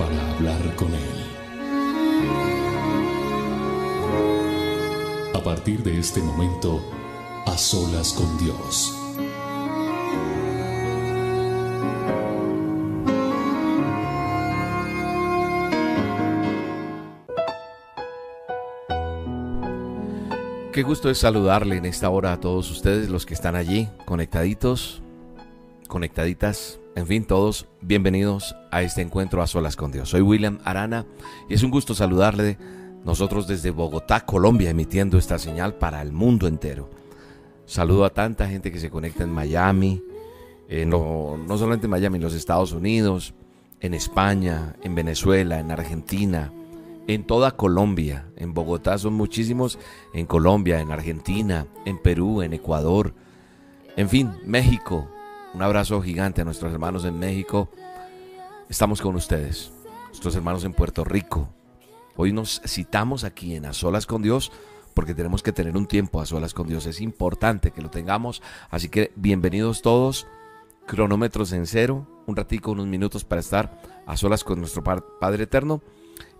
para hablar con Él. A partir de este momento, a solas con Dios. Qué gusto es saludarle en esta hora a todos ustedes, los que están allí, conectaditos, conectaditas, en fin, todos bienvenidos a este encuentro a solas con Dios. Soy William Arana y es un gusto saludarle nosotros desde Bogotá, Colombia, emitiendo esta señal para el mundo entero. Saludo a tanta gente que se conecta en Miami, no, no solamente en Miami, en los Estados Unidos, en España, en Venezuela, en Argentina, en toda Colombia. En Bogotá son muchísimos, en Colombia, en Argentina, en Perú, en Ecuador, en fin, México. Un abrazo gigante a nuestros hermanos en México. Estamos con ustedes, nuestros hermanos en Puerto Rico. Hoy nos citamos aquí en A Solas con Dios porque tenemos que tener un tiempo a solas con Dios. Es importante que lo tengamos. Así que bienvenidos todos. Cronómetros en cero. Un ratico, unos minutos para estar a solas con nuestro Padre Eterno.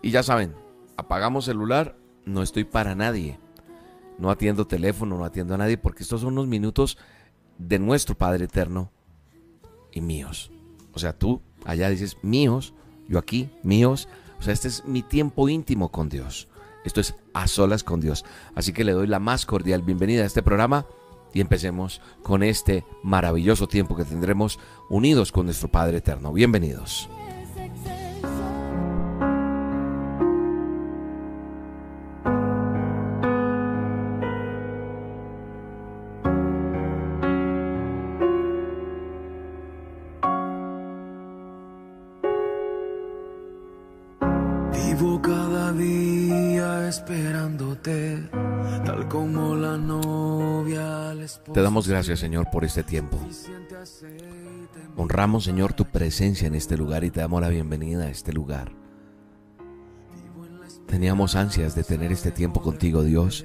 Y ya saben, apagamos celular, no estoy para nadie. No atiendo teléfono, no atiendo a nadie, porque estos son unos minutos de nuestro Padre Eterno y míos. O sea, tú allá dices míos, yo aquí, míos. O sea, este es mi tiempo íntimo con Dios. Esto es a solas con Dios. Así que le doy la más cordial bienvenida a este programa y empecemos con este maravilloso tiempo que tendremos unidos con nuestro Padre Eterno. Bienvenidos. Te damos gracias, Señor, por este tiempo. Honramos, Señor, tu presencia en este lugar y te damos la bienvenida a este lugar. Teníamos ansias de tener este tiempo contigo, Dios,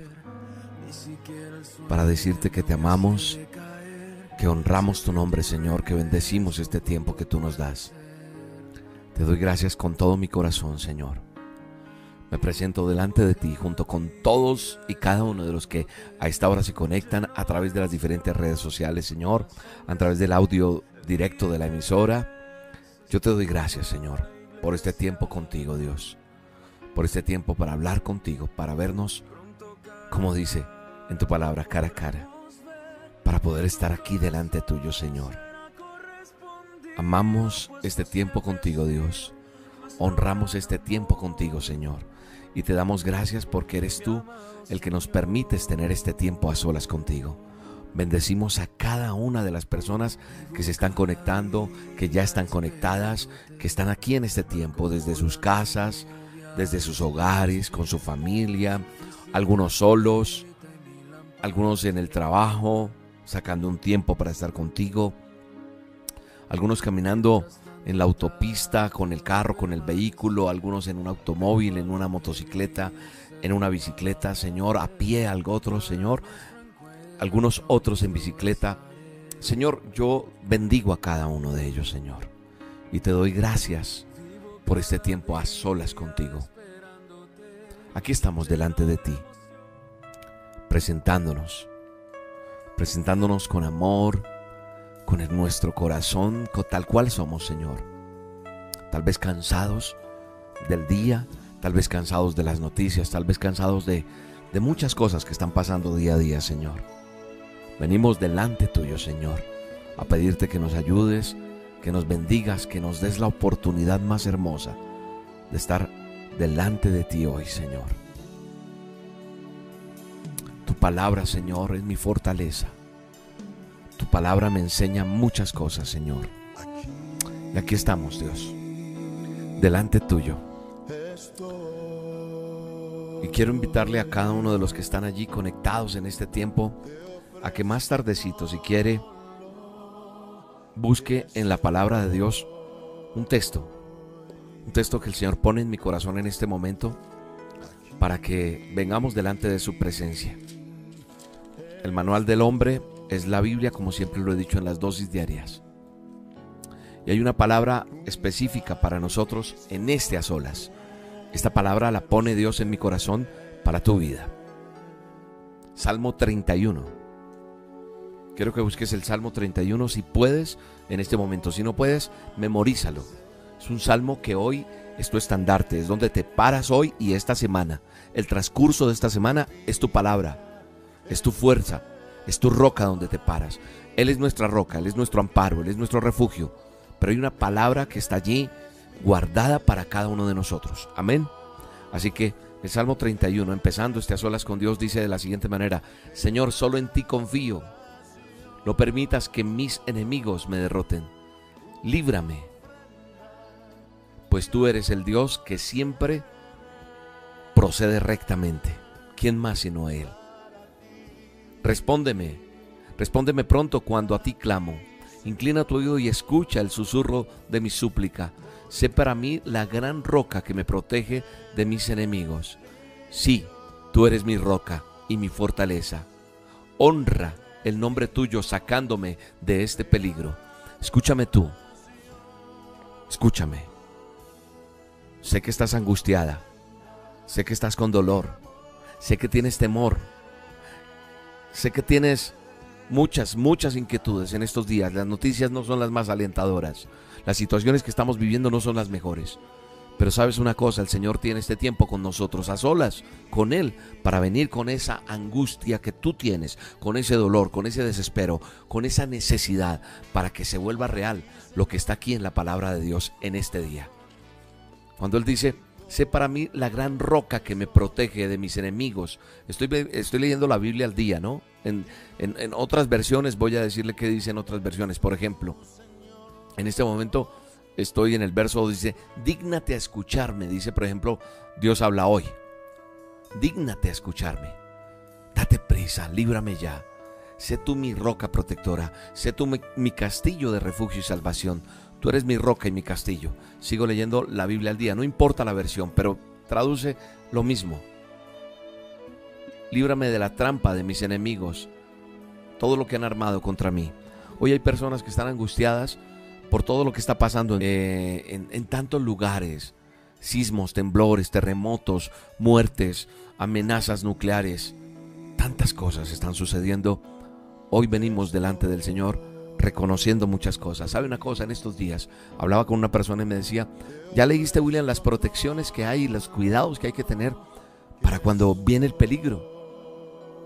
para decirte que te amamos, que honramos tu nombre, Señor, que bendecimos este tiempo que tú nos das. Te doy gracias con todo mi corazón, Señor. Me presento delante de ti junto con todos y cada uno de los que a esta hora se conectan a través de las diferentes redes sociales, Señor, a través del audio directo de la emisora. Yo te doy gracias, Señor, por este tiempo contigo, Dios, por este tiempo para hablar contigo, para vernos, como dice en tu palabra, cara a cara, para poder estar aquí delante tuyo, Señor. Amamos este tiempo contigo, Dios. Honramos este tiempo contigo, Señor y te damos gracias porque eres tú el que nos permites tener este tiempo a solas contigo. Bendecimos a cada una de las personas que se están conectando, que ya están conectadas, que están aquí en este tiempo desde sus casas, desde sus hogares, con su familia, algunos solos, algunos en el trabajo, sacando un tiempo para estar contigo, algunos caminando en la autopista, con el carro, con el vehículo, algunos en un automóvil, en una motocicleta, en una bicicleta, Señor, a pie, algo otro, Señor, algunos otros en bicicleta. Señor, yo bendigo a cada uno de ellos, Señor, y te doy gracias por este tiempo a solas contigo. Aquí estamos delante de ti, presentándonos, presentándonos con amor, con nuestro corazón tal cual somos, Señor. Tal vez cansados del día, tal vez cansados de las noticias, tal vez cansados de, de muchas cosas que están pasando día a día, Señor. Venimos delante tuyo, Señor, a pedirte que nos ayudes, que nos bendigas, que nos des la oportunidad más hermosa de estar delante de ti hoy, Señor. Tu palabra, Señor, es mi fortaleza. Tu palabra me enseña muchas cosas, Señor. Y aquí estamos, Dios, delante tuyo, Y quiero invitarle a cada uno de los que están allí conectados en este tiempo a que más tardecito, si quiere, busque en la palabra de Dios un texto, un texto que el Señor pone en mi corazón en este momento para que vengamos delante de su presencia. El manual del hombre es la Biblia, como siempre lo he dicho en las dosis diarias. Y hay una palabra específica para nosotros en este a solas. Esta palabra la pone Dios en mi corazón para tu vida. Salmo 31. Quiero que busques el Salmo 31 si puedes en este momento. Si no puedes, memorízalo. Es un salmo que hoy es tu estandarte, es donde te paras hoy y esta semana. El transcurso de esta semana es tu palabra, es tu fuerza, es tu roca donde te paras. Él es nuestra roca, Él es nuestro amparo, Él es nuestro refugio. Pero hay una palabra que está allí guardada para cada uno de nosotros. Amén. Así que el Salmo 31, empezando este a solas con Dios, dice de la siguiente manera, Señor, solo en ti confío. No permitas que mis enemigos me derroten. Líbrame, pues tú eres el Dios que siempre procede rectamente. ¿Quién más sino Él? Respóndeme, respóndeme pronto cuando a ti clamo. Inclina tu oído y escucha el susurro de mi súplica. Sé para mí la gran roca que me protege de mis enemigos. Sí, tú eres mi roca y mi fortaleza. Honra el nombre tuyo sacándome de este peligro. Escúchame tú. Escúchame. Sé que estás angustiada. Sé que estás con dolor. Sé que tienes temor. Sé que tienes muchas, muchas inquietudes en estos días. Las noticias no son las más alentadoras. Las situaciones que estamos viviendo no son las mejores. Pero sabes una cosa, el Señor tiene este tiempo con nosotros, a solas, con Él, para venir con esa angustia que tú tienes, con ese dolor, con ese desespero, con esa necesidad, para que se vuelva real lo que está aquí en la palabra de Dios en este día. Cuando Él dice, sé para mí la gran roca que me protege de mis enemigos. Estoy, leyendo la Biblia al día, ¿no? En, otras versiones voy a decirle qué dicen otras versiones. Por ejemplo, en este momento estoy en el verso dice, dígnate a escucharme, dice por ejemplo, Dios habla hoy. Dígnate a escucharme. Date prisa, líbrame ya. Sé tú mi roca protectora, sé tú mi, castillo de refugio y salvación. Tú eres mi roca y mi castillo. Sigo leyendo la Biblia al día, no importa la versión, pero traduce lo mismo. Líbrame de la trampa de mis enemigos, todo lo que han armado contra mí. Hoy hay personas que están angustiadas por todo lo que está pasando eh, en, en tantos lugares. Sismos, temblores, terremotos, muertes, amenazas nucleares. Tantas cosas están sucediendo. Hoy venimos delante del Señor reconociendo muchas cosas. ¿Sabe una cosa? En estos días hablaba con una persona y me decía, ¿ya leíste, William, las protecciones que hay, los cuidados que hay que tener para cuando viene el peligro?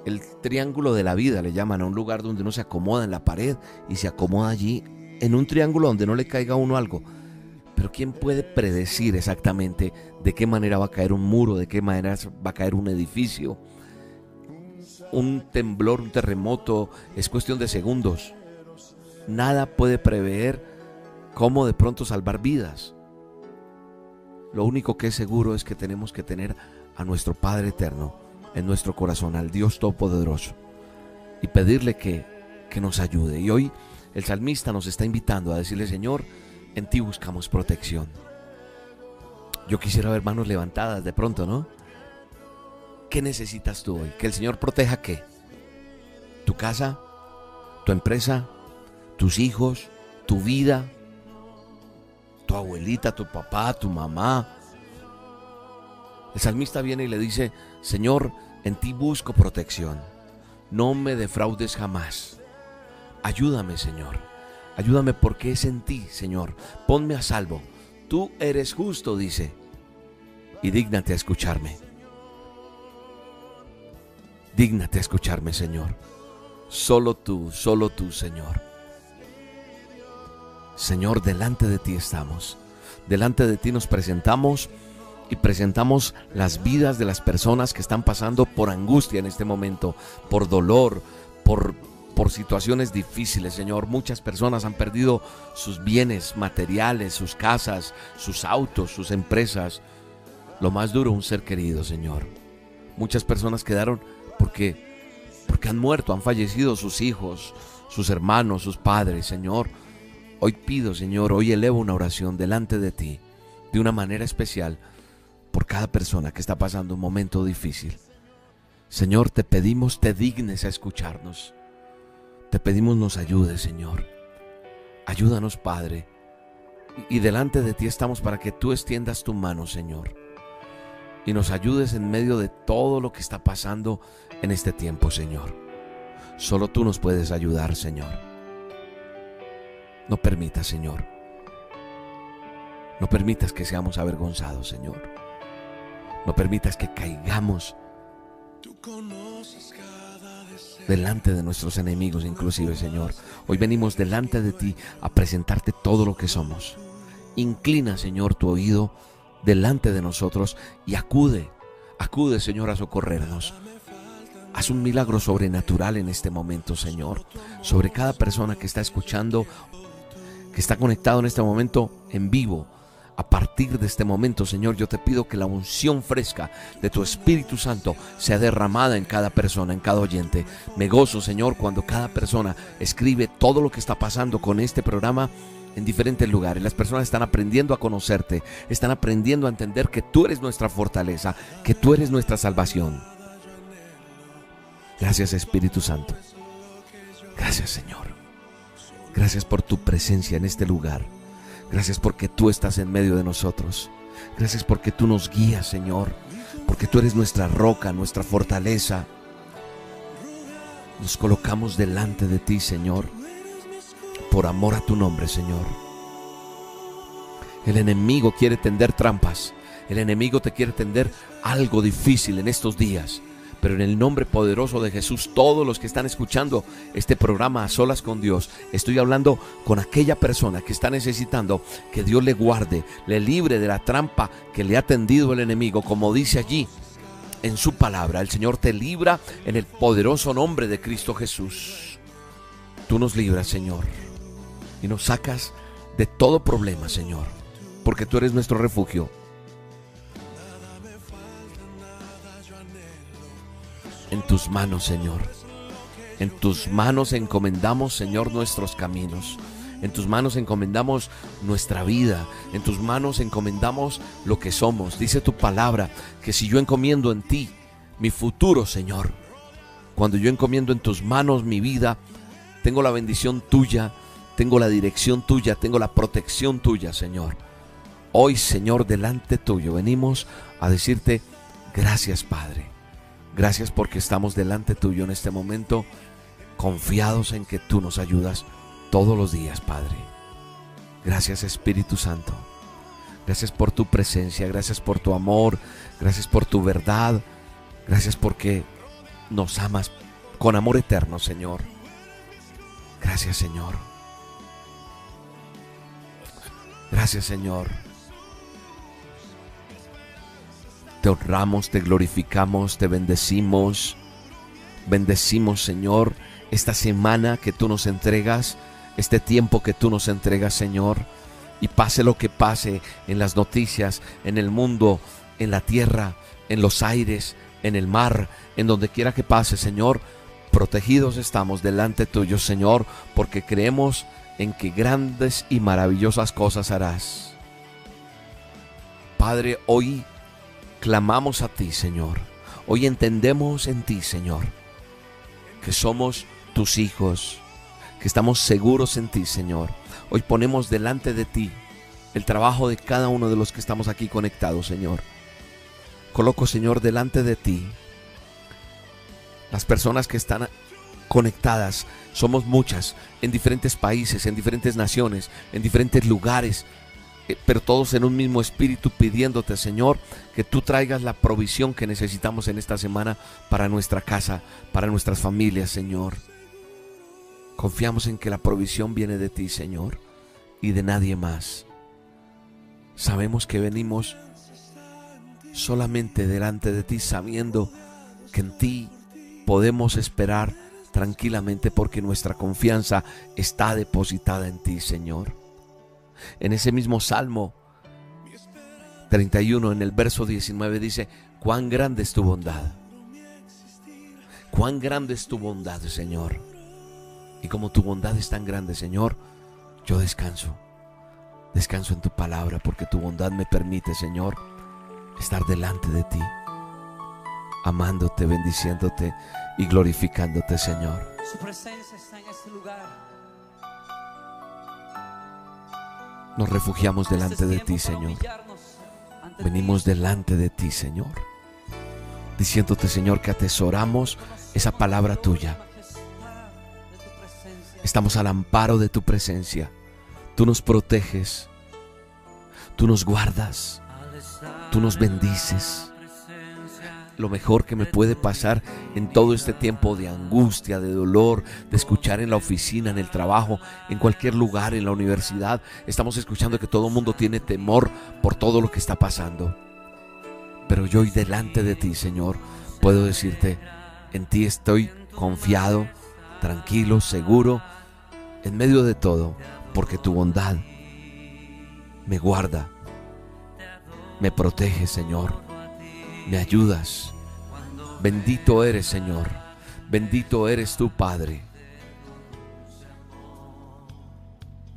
El triángulo de la vida le llaman a un lugar donde uno se acomoda en la pared y se acomoda allí en un triángulo donde no le caiga a uno algo. Pero ¿quién puede predecir exactamente de qué manera va a caer un muro, de qué manera va a caer un edificio? Un temblor, un terremoto, es cuestión de segundos. Nada puede prever cómo de pronto salvar vidas. Lo único que es seguro es que tenemos que tener a nuestro Padre Eterno en nuestro corazón, al Dios Todopoderoso, y pedirle que, que nos ayude. Y hoy el salmista nos está invitando a decirle, Señor, en ti buscamos protección. Yo quisiera ver manos levantadas de pronto, ¿no? ¿Qué necesitas tú hoy? Que el Señor proteja qué? Tu casa, tu empresa, tus hijos, tu vida, tu abuelita, tu papá, tu mamá. El salmista viene y le dice, Señor, en ti busco protección. No me defraudes jamás. Ayúdame, Señor. Ayúdame porque es en ti, Señor. Ponme a salvo. Tú eres justo, dice. Y dígnate a escucharme. Dígnate a escucharme, Señor. Solo tú, solo tú, Señor. Señor, delante de ti estamos. Delante de ti nos presentamos y presentamos las vidas de las personas que están pasando por angustia en este momento, por dolor, por por situaciones difíciles, Señor. Muchas personas han perdido sus bienes materiales, sus casas, sus autos, sus empresas. Lo más duro, un ser querido, Señor. Muchas personas quedaron porque porque han muerto, han fallecido sus hijos, sus hermanos, sus padres, Señor. Hoy pido, Señor, hoy elevo una oración delante de ti, de una manera especial, por cada persona que está pasando un momento difícil. Señor, te pedimos, te dignes a escucharnos. Te pedimos nos ayudes, Señor. Ayúdanos, Padre. Y delante de ti estamos para que tú extiendas tu mano, Señor. Y nos ayudes en medio de todo lo que está pasando en este tiempo, Señor. Solo tú nos puedes ayudar, Señor. No permitas, Señor. No permitas que seamos avergonzados, Señor. No permitas que caigamos delante de nuestros enemigos, inclusive, Señor. Hoy venimos delante de ti a presentarte todo lo que somos. Inclina, Señor, tu oído delante de nosotros y acude, acude, Señor, a socorrernos. Haz un milagro sobrenatural en este momento, Señor, sobre cada persona que está escuchando, está conectado en este momento en vivo. A partir de este momento, Señor, yo te pido que la unción fresca de tu Espíritu Santo sea derramada en cada persona, en cada oyente. Me gozo, Señor, cuando cada persona escribe todo lo que está pasando con este programa en diferentes lugares. Las personas están aprendiendo a conocerte, están aprendiendo a entender que tú eres nuestra fortaleza, que tú eres nuestra salvación. Gracias Espíritu Santo. Gracias Señor. Gracias por tu presencia en este lugar. Gracias porque tú estás en medio de nosotros. Gracias porque tú nos guías, Señor. Porque tú eres nuestra roca, nuestra fortaleza. Nos colocamos delante de ti, Señor. Por amor a tu nombre, Señor. El enemigo quiere tender trampas. El enemigo te quiere tender algo difícil en estos días. Pero en el nombre poderoso de Jesús, todos los que están escuchando este programa a solas con Dios, estoy hablando con aquella persona que está necesitando que Dios le guarde, le libre de la trampa que le ha tendido el enemigo, como dice allí en su palabra. El Señor te libra en el poderoso nombre de Cristo Jesús. Tú nos libras, Señor, y nos sacas de todo problema, Señor, porque tú eres nuestro refugio en tus manos, Señor. En tus manos encomendamos, Señor, nuestros caminos. En tus manos encomendamos nuestra vida. En tus manos encomendamos lo que somos. Dice tu palabra que si yo encomiendo en ti mi futuro, Señor, cuando yo encomiendo en tus manos mi vida, tengo la bendición tuya, tengo la dirección tuya, tengo la protección tuya, Señor. Hoy, Señor, delante tuyo venimos a decirte gracias, Padre. Gracias porque estamos delante tuyo en este momento, confiados en que tú nos ayudas todos los días, Padre. Gracias Espíritu Santo. Gracias por tu presencia, gracias por tu amor, gracias por tu verdad, gracias porque nos amas con amor eterno, Señor. Gracias, Señor. Gracias, Señor. Te honramos, te glorificamos, te bendecimos. Bendecimos, Señor, esta semana que tú nos entregas, este tiempo que tú nos entregas, Señor. Y pase lo que pase en las noticias, en el mundo, en la tierra, en los aires, en el mar, en donde quiera que pase, Señor. Protegidos estamos delante tuyo, Señor, porque creemos en que grandes y maravillosas cosas harás. Padre, hoy clamamos a ti, Señor. Hoy entendemos en ti, Señor, que somos tus hijos, que estamos seguros en ti, Señor. Hoy ponemos delante de ti el trabajo de cada uno de los que estamos aquí conectados, Señor. Coloco, Señor, delante de ti las personas que están conectadas. Somos muchas en diferentes países, en diferentes naciones, en diferentes lugares, pero todos en un mismo espíritu pidiéndote, Señor, que tú traigas la provisión que necesitamos en esta semana para nuestra casa, para nuestras familias, Señor. Confiamos en que la provisión viene de ti, Señor, y de nadie más. Sabemos que venimos solamente delante de ti, sabiendo que en ti podemos esperar tranquilamente porque nuestra confianza está depositada en ti, Señor. En ese mismo Salmo 31, en el verso 19, dice, cuán grande es tu bondad. cuán grande es tu bondad, Señor. Y como tu bondad es tan grande, Señor, yo descanso. Descanso en tu palabra porque tu bondad me permite, Señor, estar delante de ti, amándote, bendiciéndote y glorificándote, Señor. Su presencia está en este lugar. Nos refugiamos delante Este es de ti, Señor. Venimos delante de ti, Señor. Diciéndote, Señor, que atesoramos esa palabra tuya. Estamos al amparo de tu presencia. Tú nos proteges. Tú nos guardas. Tú nos bendices. Lo mejor que me puede pasar en todo este tiempo de angustia, de dolor, de escuchar en la oficina, en el trabajo, en cualquier lugar, en la universidad, estamos escuchando que todo el mundo tiene temor por todo lo que está pasando. Pero yo hoy delante de ti, Señor, puedo decirte, en ti estoy confiado, tranquilo, seguro, en medio de todo, porque tu bondad me guarda, me protege, Señor, me ayudas. Bendito eres, Señor, bendito eres tu Padre.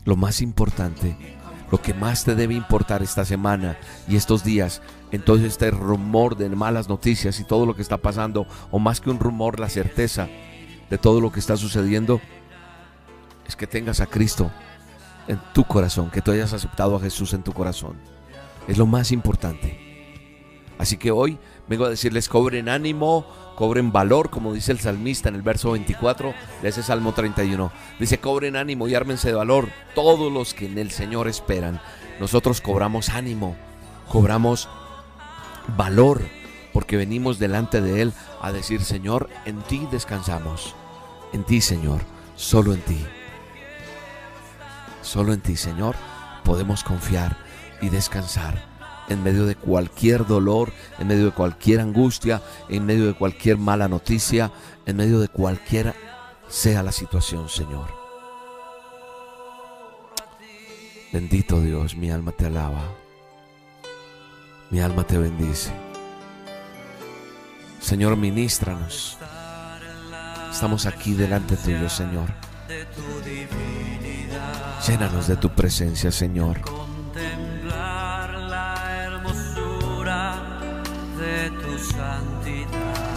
Lo más importante, lo que más te debe importar esta semana y estos días, en todo este rumor de malas noticias y todo lo que está pasando, o más que un rumor, la certeza de todo lo que está sucediendo, es que tengas a Cristo en tu corazón, que tú hayas aceptado a Jesús en tu corazón. Es lo más importante. Así que hoy vengo a decirles, cobren ánimo, cobren valor, como dice el salmista en el verso 24 de ese Salmo 31. Dice, cobren ánimo y ármense de valor todos los que en el Señor esperan. Nosotros cobramos ánimo, cobramos valor, porque venimos delante de Él a decir, Señor, en ti descansamos. En ti, Señor, solo en ti. Solo en ti, Señor, podemos confiar y descansar en medio de cualquier dolor, en medio de cualquier angustia, en medio de cualquier mala noticia, en medio de cualquiera sea la situación, Señor. Bendito Dios, mi alma te alaba. Mi alma te bendice. Señor, ministranos. Estamos aquí delante tuyo, Señor. Llénanos de tu presencia, Señor.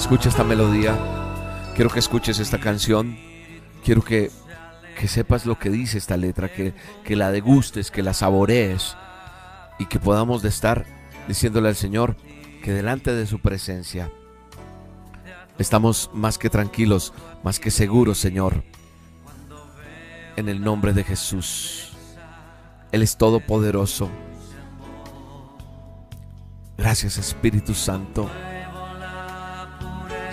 Escucha esta melodía. Quiero que escuches esta canción. Quiero que, que sepas lo que dice esta letra, que, que la degustes, que la saborees y que podamos estar diciéndole al Señor que delante de su presencia estamos más que tranquilos, más que seguros, Señor. En el nombre de Jesús. Él es todopoderoso. Gracias Espíritu Santo.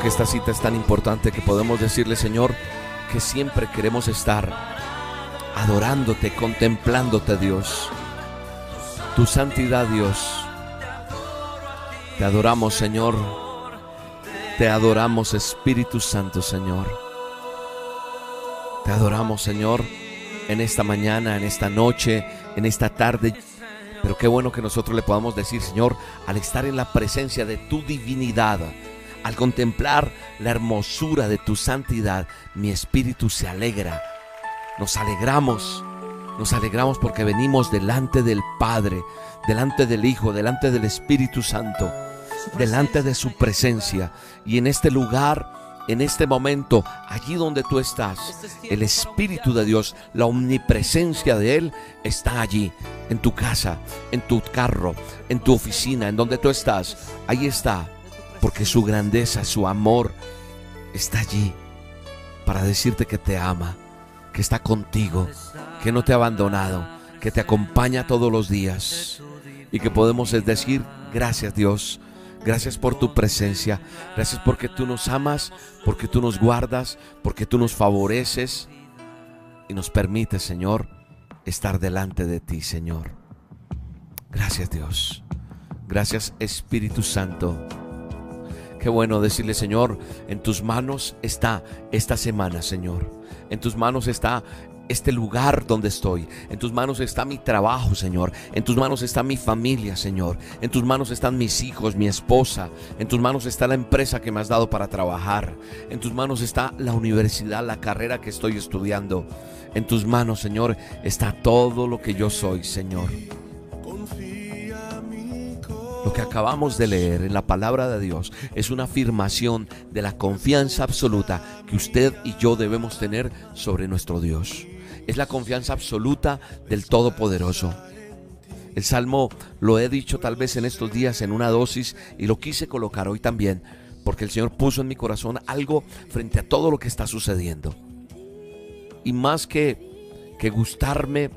Que esta cita es tan importante que podemos decirle, Señor, que siempre queremos estar adorándote, contemplándote, Dios. Tu santidad, Dios. Te adoramos, Señor. Te adoramos, Espíritu Santo, Señor. Te adoramos, Señor, en esta mañana, en esta noche, en esta tarde. Pero qué bueno que nosotros le podamos decir, Señor, al estar en la presencia de tu divinidad, al contemplar la hermosura de tu santidad, mi espíritu se alegra nos alegramos, nos alegramos porque venimos delante del Padre, delante del Hijo, delante del Espíritu Santo, delante de su presencia. Y en este lugar, en este momento, allí donde tú estás, el Espíritu de Dios, la omnipresencia de Él está allí, en tu casa, en tu carro, en tu oficina, en donde tú estás. Ahí está, porque su grandeza, su amor está allí para decirte que te ama, que está contigo, que no te ha abandonado, que te acompaña todos los días y que podemos decir gracias Dios, gracias por tu presencia, gracias porque tú nos amas, porque tú nos guardas, porque tú nos favoreces y nos permites, Señor, estar delante de ti, Señor. Gracias Dios, gracias Espíritu Santo. Qué bueno decirle, Señor, en tus manos está esta semana, Señor. En tus manos está este lugar donde estoy. En tus manos está mi trabajo, Señor. En tus manos está mi familia, Señor. En tus manos están mis hijos, mi esposa. En tus manos está la empresa que me has dado para trabajar. En tus manos está la universidad, la carrera que estoy estudiando. En tus manos, Señor, está todo lo que yo soy, Señor. Lo que acabamos de leer en la palabra de Dios es una afirmación de la confianza absoluta que usted y yo debemos tener sobre nuestro Dios. Es la confianza absoluta del Todopoderoso. El Salmo lo he dicho tal vez en estos días en una dosis y lo quise colocar hoy también, porque el Señor puso en mi corazón algo frente a todo lo que está sucediendo. Y más que, que gustarme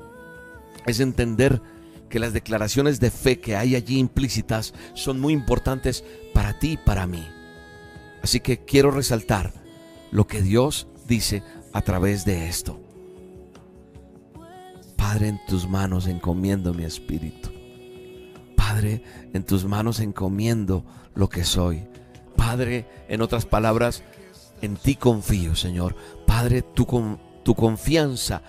es entender que las declaraciones de fe que hay allí implícitas son muy importantes para ti y para mí. Así que quiero resaltar lo que Dios dice a través de esto. Padre, en tus manos encomiendo mi espíritu. Padre, en tus manos encomiendo lo que soy. Padre, en otras palabras, en ti confío, Señor. Padre, tu, tu confianza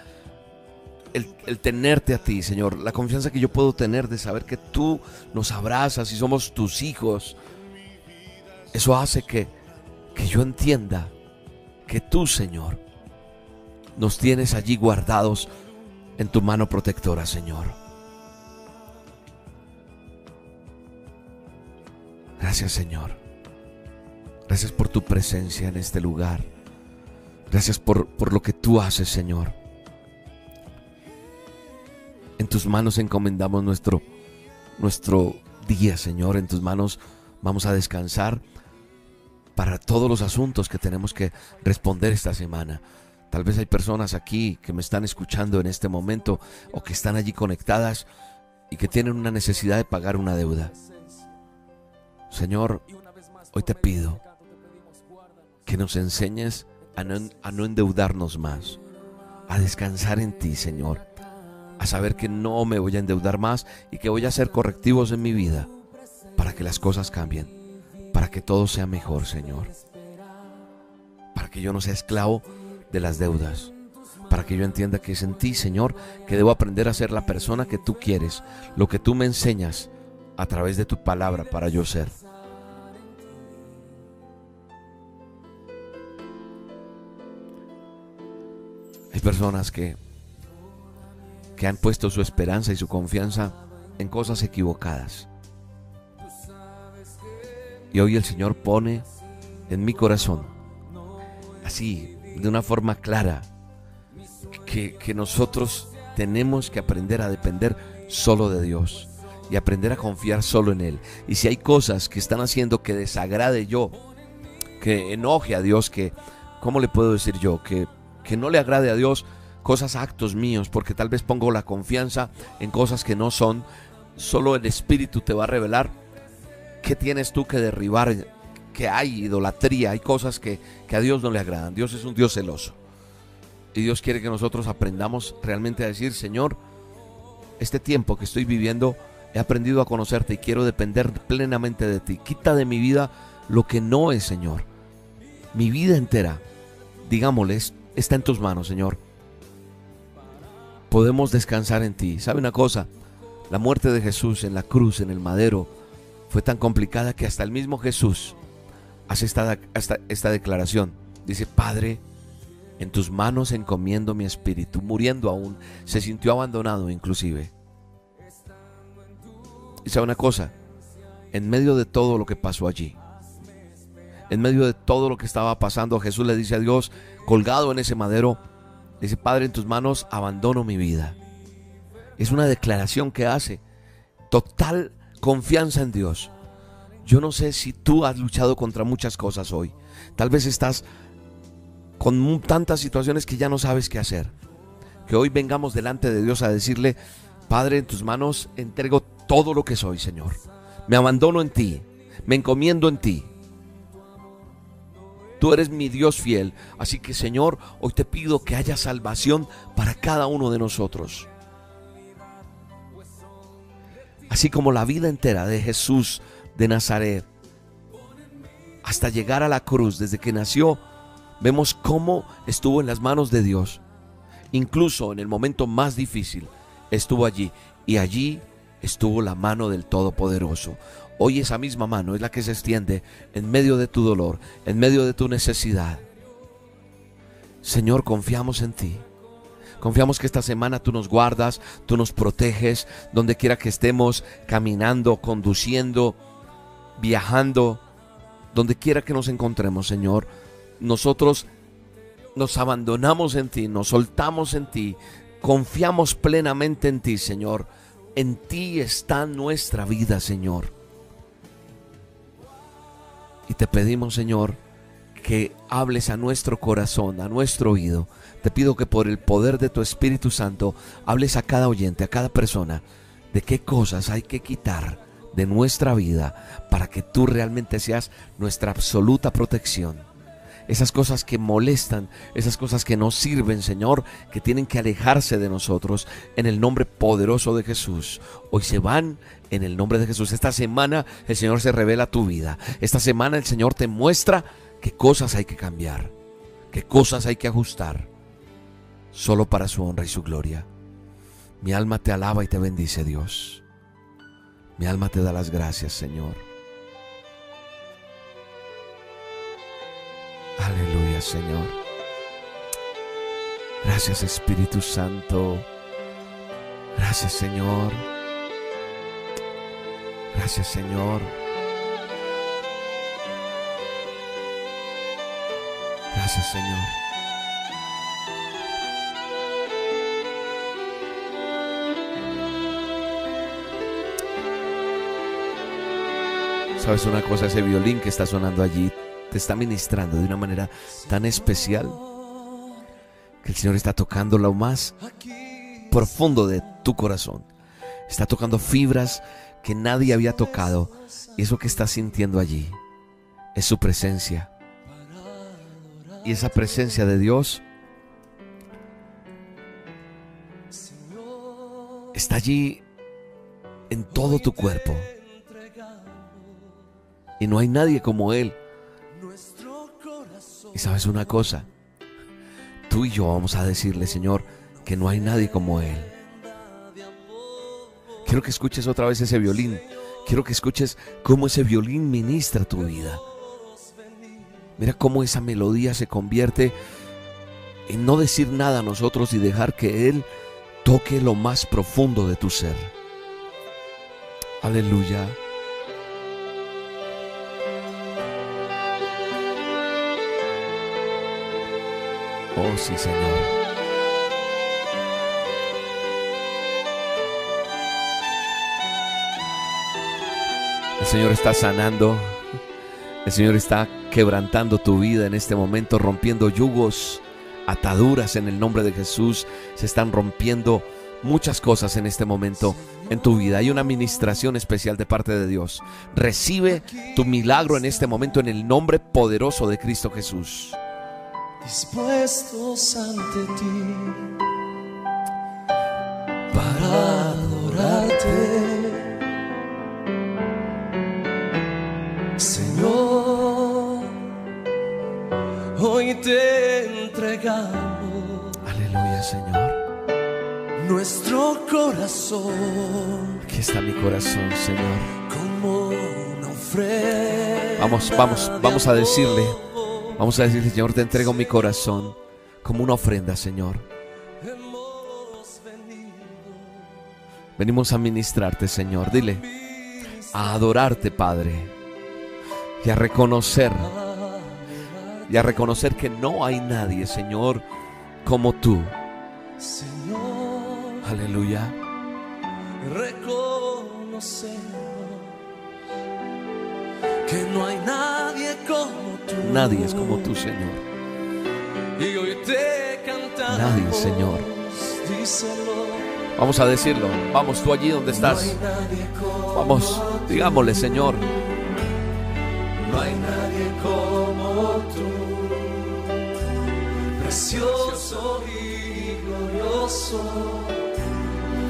el, tenerte a ti, Señor, la confianza que yo puedo tener de saber que tú nos abrazas y somos tus hijos, eso hace que, que yo entienda que tú, Señor, nos tienes allí guardados en tu mano protectora, Señor. Gracias, Señor. Gracias por tu presencia en este lugar. Gracias por, por lo que tú haces, Señor. En tus manos encomendamos nuestro, nuestro día, Señor. En tus manos vamos a descansar para todos los asuntos que tenemos que responder esta semana. Tal vez hay personas aquí que me están escuchando en este momento o que están allí conectadas y que tienen una necesidad de pagar una deuda. Señor, hoy te pido que nos enseñes a no, a no endeudarnos más, a descansar en ti, Señor a saber que no me voy a endeudar más y que voy a hacer correctivos en mi vida para que las cosas cambien, para que todo sea mejor, Señor. Para que yo no sea esclavo de las deudas, para que yo entienda que es en ti, Señor, que debo aprender a ser la persona que tú quieres, lo que tú me enseñas a través de tu palabra para yo ser. Hay personas que que han puesto su esperanza y su confianza en cosas equivocadas. Y hoy el Señor pone en mi corazón, así, de una forma clara, que, que nosotros tenemos que aprender a depender solo de Dios y aprender a confiar solo en Él. Y si hay cosas que están haciendo que desagrade yo, que enoje a Dios, que, ¿cómo le puedo decir yo? Que, que no le agrade a Dios, cosas, actos míos, porque tal vez pongo la confianza en cosas que no son. Solo el Espíritu te va a revelar qué tienes tú que derribar, que hay idolatría, hay cosas que, que a Dios no le agradan. Dios es un Dios celoso. Y Dios quiere que nosotros aprendamos realmente a decir, Señor, este tiempo que estoy viviendo, he aprendido a conocerte y quiero depender plenamente de ti. Quita de mi vida lo que no es, Señor. Mi vida entera, digámosle, está en tus manos, Señor podemos descansar en ti. ¿Sabe una cosa? La muerte de Jesús en la cruz, en el madero, fue tan complicada que hasta el mismo Jesús hace esta, esta declaración. Dice, Padre, En tus manos encomiendo mi espíritu, muriendo aún, se sintió abandonado inclusive. Y sabe una cosa, en medio de todo lo que pasó allí, en medio de todo lo que estaba pasando, Jesús le dice a Dios, colgado en ese madero, dice, Padre, en tus manos abandono mi vida. Es una declaración que hace total confianza en Dios. Yo no sé si tú has luchado contra muchas cosas hoy. Tal vez estás con tantas situaciones que ya no sabes qué hacer. Que hoy vengamos delante de Dios a decirle, Padre, en tus manos entrego todo lo que soy, Señor. Me abandono en ti, me encomiendo en ti. Tú eres mi Dios fiel. Así que Señor, hoy te pido que haya salvación para cada uno de nosotros. Así como la vida entera de Jesús de Nazaret hasta llegar a la cruz, desde que nació, vemos cómo estuvo en las manos de Dios. Incluso en el momento más difícil, estuvo allí. Y allí estuvo la mano del Todopoderoso. Hoy esa misma mano es la que se extiende en medio de tu dolor, en medio de tu necesidad. Señor, confiamos en ti. Confiamos que esta semana tú nos guardas, tú nos proteges, donde quiera que estemos caminando, conduciendo, viajando, donde quiera que nos encontremos, Señor. Nosotros nos abandonamos en ti, nos soltamos en ti, confiamos plenamente en ti, Señor. En ti está nuestra vida, Señor. Y te pedimos, Señor, que hables a nuestro corazón, a nuestro oído. Te pido que por el poder de tu Espíritu Santo hables a cada oyente, a cada persona, de qué cosas hay que quitar de nuestra vida para que tú realmente seas nuestra absoluta protección. Esas cosas que molestan, esas cosas que no sirven, Señor, que tienen que alejarse de nosotros en el nombre poderoso de Jesús. Hoy se van en el nombre de Jesús. Esta semana el Señor se revela tu vida. Esta semana el Señor te muestra qué cosas hay que cambiar, qué cosas hay que ajustar, solo para su honra y su gloria. Mi alma te alaba y te bendice, Dios. Mi alma te da las gracias, Señor. Aleluya, Señor. Gracias, Espíritu Santo. Gracias, Señor. Gracias Señor. Gracias Señor. ¿Sabes una cosa? Ese violín que está sonando allí te está ministrando de una manera tan especial que el Señor está tocando lo más profundo de tu corazón. Está tocando fibras que nadie había tocado. Y eso que estás sintiendo allí es su presencia. Y esa presencia de Dios está allí en todo tu cuerpo. Y no hay nadie como Él. Y sabes una cosa, tú y yo vamos a decirle, Señor, que no hay nadie como Él. Quiero que escuches otra vez ese violín. Quiero que escuches cómo ese violín ministra tu vida. Mira cómo esa melodía se convierte en no decir nada a nosotros y dejar que Él toque lo más profundo de tu ser. Aleluya. Oh sí, Señor. Señor está sanando. El Señor está quebrantando tu vida en este momento, rompiendo yugos, ataduras en el nombre de Jesús. Se están rompiendo muchas cosas en este momento en tu vida. Hay una administración especial de parte de Dios. Recibe tu milagro en este momento en el nombre poderoso de Cristo Jesús. Dispuestos ante ti para adorarte. Corazón Aquí está mi corazón, Señor. como una. Vamos, vamos, vamos a decirle. Vamos a decirle, Señor, te entrego mi corazón como una ofrenda, Señor. Venimos a ministrarte, Señor. Dile, a adorarte, Padre. Y a reconocer, y a reconocer que no hay nadie, Señor, como tú. Aleluya. Que no hay nadie como tú. Nadie es como tú, Señor. Y hoy te cantamos. Nadie, Señor. Díselo. Vamos a decirlo. Vamos tú allí donde estás. Vamos, digámosle, Señor. No hay nadie como tú, precioso y glorioso,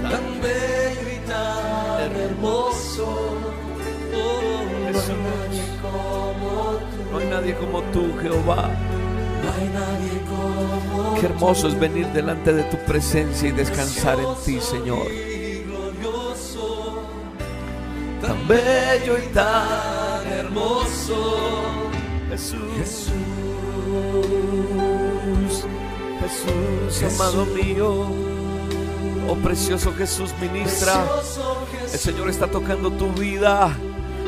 tan bello y tan hermoso. Oh, no hay nadie como tú, No hay nadie como tú, Jehová. no hay nadie como Qué hermoso es venir delante de tu presencia y descansar en ti, Señor. Tan bello y tan hermoso. Jesús. Jesús, amado mío. Oh precioso Jesús, ministra. El. Señor está tocando tu vida.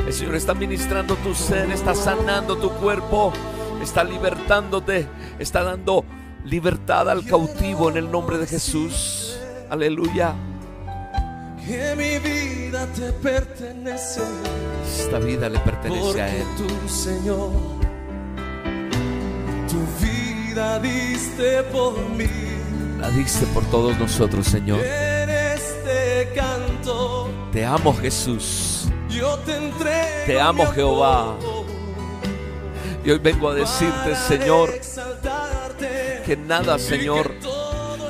El Señor está ministrando tu ser, está sanando tu cuerpo, está libertándote, está dando libertad al cautivo en el nombre de Jesús. Aleluya. que mi vida te pertenece. Esta vida le pertenece a Él. tú, Señor, tu vida diste por mí. La diste por todos nosotros, Señor. Este canto Te amo, Jesús. yo te. Te amo, Jehová. Y hoy vengo a decirte, Señor, que nada, Señor,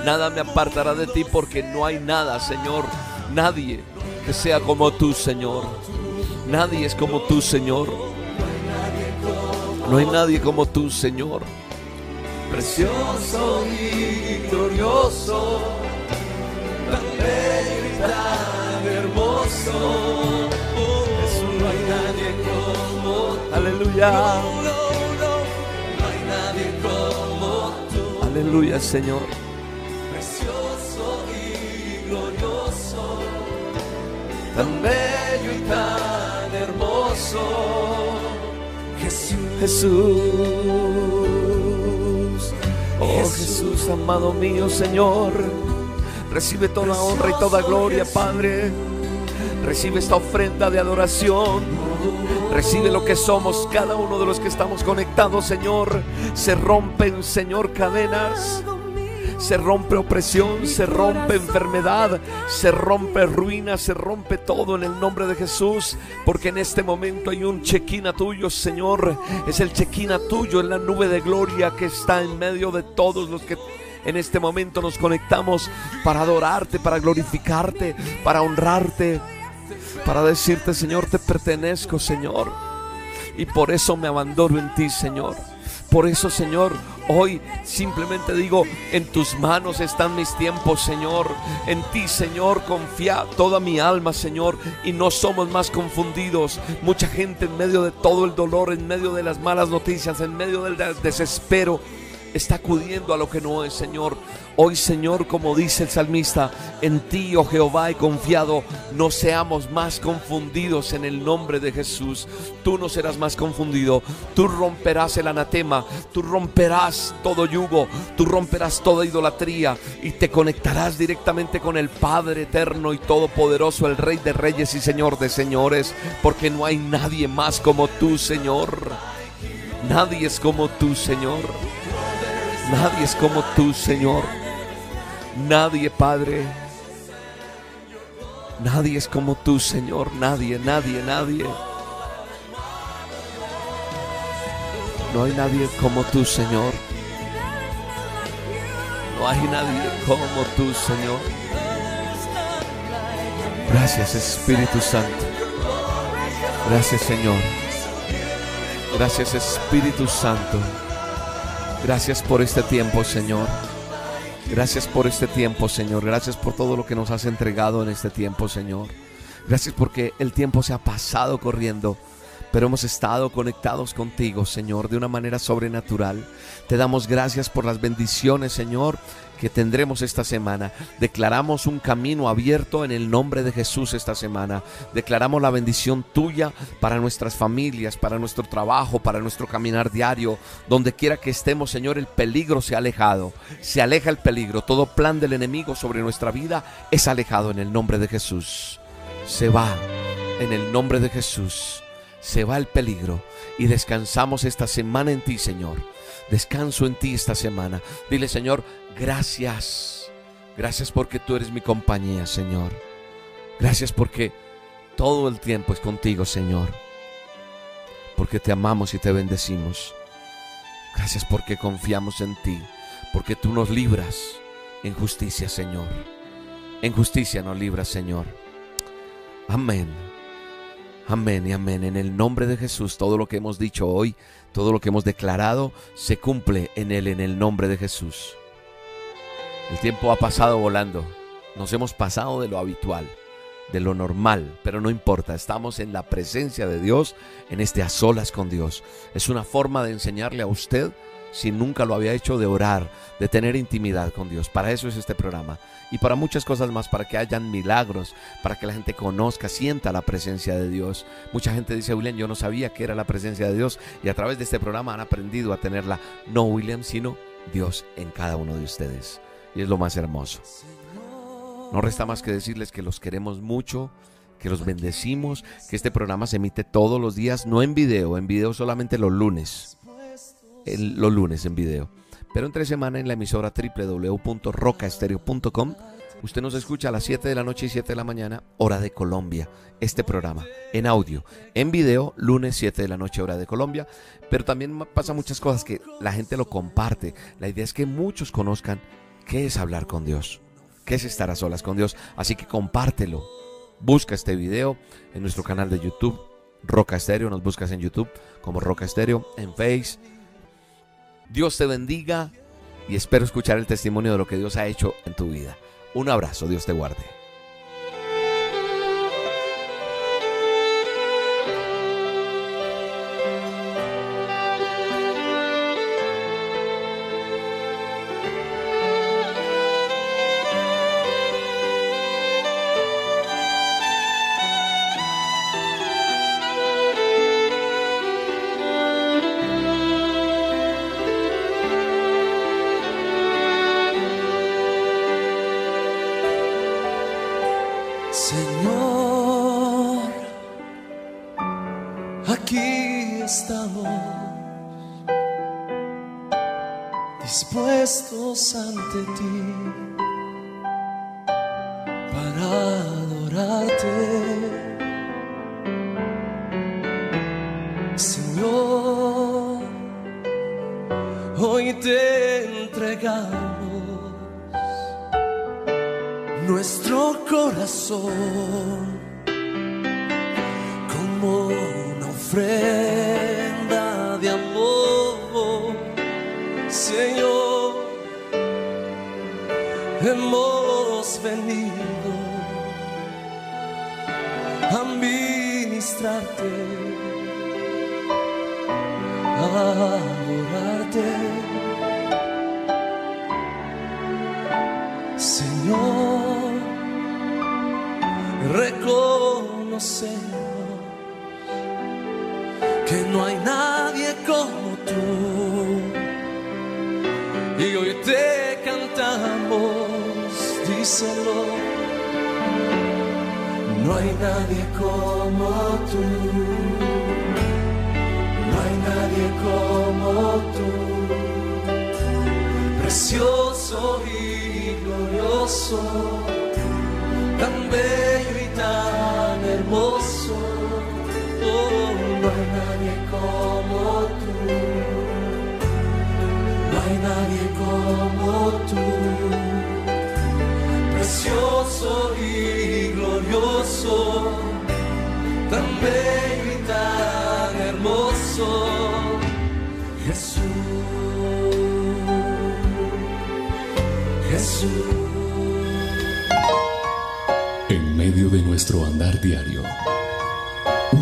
nada me apartará de ti porque no hay nada, Señor. Nadie que sea como tú, Señor. Nadie es como tú, Señor. No hay nadie como tú, Señor. Precioso y glorioso, tan bello y tan hermoso. Oh, no hay nadie como tú. Aleluya. No, no, no, no hay nadie como tú. Aleluya, Señor. Precioso y glorioso, Tan bello y tan hermoso. Jesús, Jesús. Oh Jesús, amado mío, Señor. Recibe toda honra y toda gloria, Padre. Recibe esta ofrenda de adoración. Recibe lo que somos cada uno de los que estamos conectados, Señor. Se rompen, Señor, cadenas. Se rompe opresión, se rompe enfermedad, se rompe ruina, se rompe todo en el nombre de Jesús. Porque en este momento hay un chequina tuyo, Señor. Es el chequina tuyo en la nube de gloria que está en medio de todos los que en este momento nos conectamos para adorarte, para glorificarte, para honrarte, para decirte, Señor, te pertenezco, Señor. Y por eso me abandono en ti, Señor. Por eso, Señor, hoy simplemente digo, en tus manos están mis tiempos, Señor. En ti, Señor, confía toda mi alma, Señor. Y no somos más confundidos. Mucha gente en medio de todo el dolor, en medio de las malas noticias, en medio del des- desespero, está acudiendo a lo que no es, Señor. Hoy, Señor, como dice el salmista, en ti, oh Jehová, he confiado. No seamos más confundidos en el nombre de Jesús. Tú no serás más confundido. Tú romperás el anatema. Tú romperás todo yugo. Tú romperás toda idolatría y te conectarás directamente con el Padre eterno y todopoderoso, el Rey de Reyes y Señor de Señores. Porque no hay nadie más como tú, Señor. Nadie es como tú, Señor. Nadie es como tú, Señor. Nadie, Padre. Nadie es como tú, Señor. Nadie, nadie, nadie. No hay nadie como tú, Señor. No hay nadie como tú, Señor. Gracias, Espíritu Santo. Gracias, Señor. Gracias, Espíritu Santo. Gracias por este tiempo, Señor. Gracias por este tiempo, Señor. Gracias por todo lo que nos has entregado en este tiempo, Señor. Gracias porque el tiempo se ha pasado corriendo. pero hemos estado conectados contigo, Señor, de una manera sobrenatural. Te damos gracias por las bendiciones, Señor, que tendremos esta semana. Declaramos un camino abierto en el nombre de Jesús esta semana. Declaramos la bendición tuya para nuestras familias, para nuestro trabajo, para nuestro caminar diario. Donde quiera que estemos, Señor, el peligro se ha alejado. Se aleja el peligro. Todo plan del enemigo sobre nuestra vida es alejado en el nombre de Jesús. Se va en el nombre de Jesús. Se va el peligro y descansamos esta semana en ti, Señor. Descanso en ti esta semana. Dile, Señor, gracias. Gracias porque tú eres mi compañía, Señor. Gracias porque todo el tiempo es contigo, Señor. Porque te amamos y te bendecimos. Gracias porque confiamos en ti. Porque tú nos libras en justicia, Señor. En justicia nos libras, Señor. Amén. Amén y amén. En el nombre de Jesús, todo lo que hemos dicho hoy, todo lo que hemos declarado, se cumple en Él, en el nombre de Jesús. El tiempo ha pasado volando. Nos hemos pasado de lo habitual, de lo normal, pero no importa. Estamos en la presencia de Dios, en este a solas con Dios. Es una forma de enseñarle a usted si nunca lo había hecho, de orar, de tener intimidad con Dios. Para eso es este programa. Y para muchas cosas más, para que hayan milagros, para que la gente conozca, sienta la presencia de Dios. Mucha gente dice, William, yo no sabía que era la presencia de Dios. Y a través de este programa han aprendido a tenerla, no William, sino Dios en cada uno de ustedes. Y es lo más hermoso. No resta más que decirles que los queremos mucho, que los bendecimos, que este programa se emite todos los días, no en video, en video solamente los lunes los lunes en video. Pero entre semana en la emisora www.rocaestereo.com usted nos escucha a las 7 de la noche y 7 de la mañana, hora de Colombia, este programa, en audio, en video, lunes 7 de la noche, hora de Colombia. Pero también pasa muchas cosas que la gente lo comparte. La idea es que muchos conozcan qué es hablar con Dios, qué es estar a solas con Dios. Así que compártelo. Busca este video en nuestro canal de YouTube, Roca Estéreo. Nos buscas en YouTube como Roca Estéreo, en Face Dios te bendiga y espero escuchar el testimonio de lo que Dios ha hecho en tu vida. Un abrazo, Dios te guarde. Dispuestos ante ti para adorarte. Señor, hoy te entregamos nuestro corazón que no hay nadie como tú. Y hoy te cantamos, díselo. No hay nadie como tú. No hay nadie como tú precioso y glorioso, tan bello y tan hermoso. Oh, no hay nadie como tú, no hay nadie como tú, precioso y glorioso, tan bello y tan hermoso. Jesús. Jesús. En medio de nuestro andar diario,